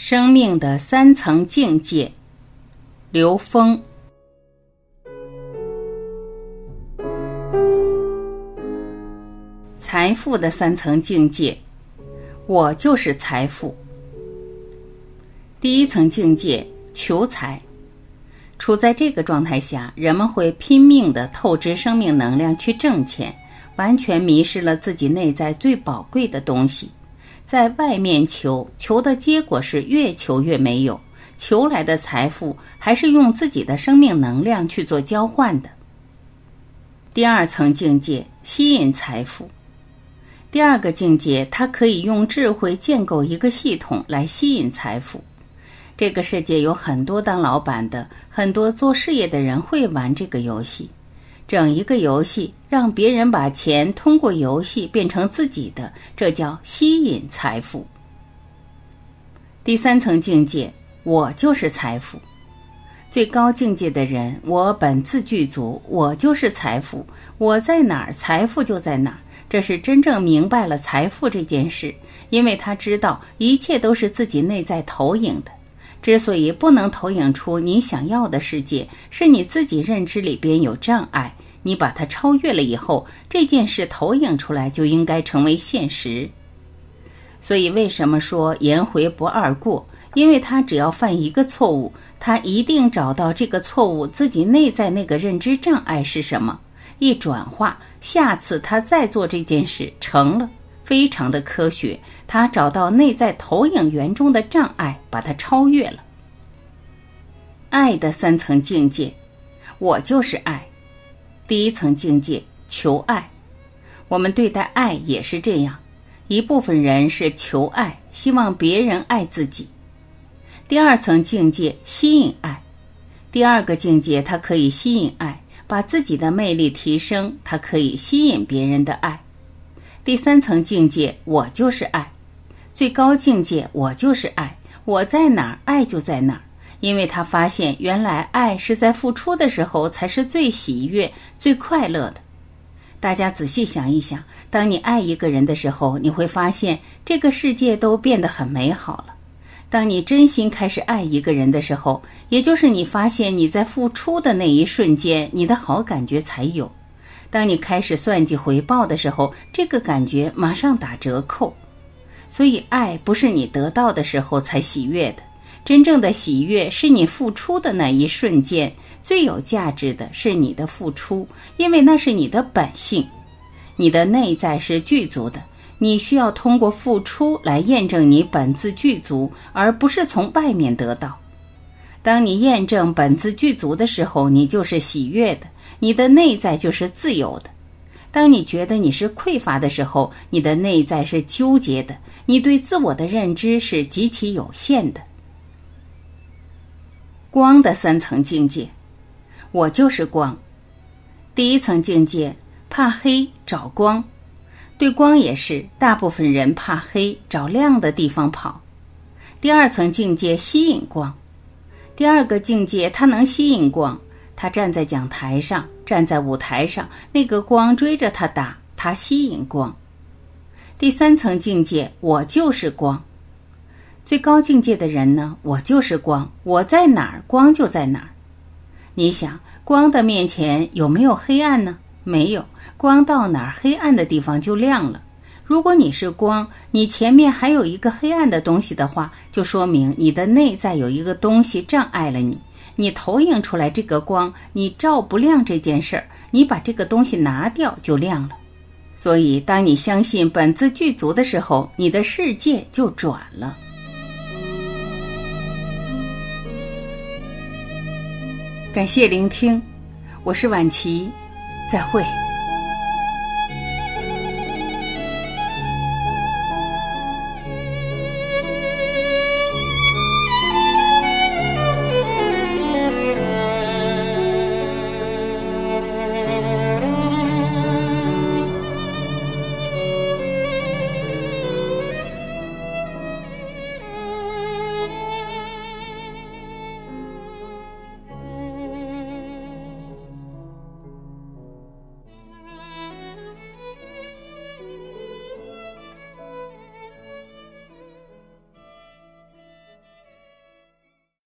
生命的三层境界，刘峰。财富的三层境界，我就是财富。第一层境界，求财。处在这个状态下，人们会拼命的透支生命能量去挣钱，完全迷失了自己内在最宝贵的东西。在外面求，求的结果是越求越没有，求来的财富还是用自己的生命能量去做交换的。第二层境界，吸引财富。第二个境界，它可以用智慧建构一个系统来吸引财富。这个世界有很多当老板的，很多做事业的人会玩这个游戏。整一个游戏，让别人把钱通过游戏变成自己的，这叫吸引财富。第三层境界，我就是财富。最高境界的人，我本自具足，我就是财富。我在哪儿，财富就在哪儿。这是真正明白了财富这件事，因为他知道一切都是自己内在投影的。之所以不能投影出你想要的世界，是你自己认知里边有障碍。你把它超越了以后，这件事投影出来就应该成为现实。所以，为什么说颜回不二过？因为他只要犯一个错误，他一定找到这个错误自己内在那个认知障碍是什么，一转化，下次他再做这件事成了。非常的科学，他找到内在投影源中的障碍，把它超越了。爱的三层境界，我就是爱。第一层境界，求爱。我们对待爱也是这样，一部分人是求爱，希望别人爱自己。第二层境界，吸引爱。第二个境界，它可以吸引爱，把自己的魅力提升，它可以吸引别人的爱。第三层境界，我就是爱；最高境界，我就是爱。我在哪儿，爱就在哪儿。因为他发现，原来爱是在付出的时候才是最喜悦、最快乐的。大家仔细想一想，当你爱一个人的时候，你会发现这个世界都变得很美好了。当你真心开始爱一个人的时候，也就是你发现你在付出的那一瞬间，你的好感觉才有。当你开始算计回报的时候，这个感觉马上打折扣。所以，爱不是你得到的时候才喜悦的，真正的喜悦是你付出的那一瞬间。最有价值的是你的付出，因为那是你的本性，你的内在是具足的。你需要通过付出来验证你本自具足，而不是从外面得到。当你验证本自具足的时候，你就是喜悦的。你的内在就是自由的。当你觉得你是匮乏的时候，你的内在是纠结的。你对自我的认知是极其有限的。光的三层境界，我就是光。第一层境界，怕黑找光，对光也是。大部分人怕黑，找亮的地方跑。第二层境界，吸引光。第二个境界，它能吸引光。他站在讲台上，站在舞台上，那个光追着他打，他吸引光。第三层境界，我就是光。最高境界的人呢？我就是光，我在哪儿，光就在哪儿。你想，光的面前有没有黑暗呢？没有，光到哪儿，黑暗的地方就亮了。如果你是光，你前面还有一个黑暗的东西的话，就说明你的内在有一个东西障碍了你。你投影出来这个光，你照不亮这件事儿，你把这个东西拿掉就亮了。所以，当你相信本自具足的时候，你的世界就转了。感谢聆听，我是晚琪，再会。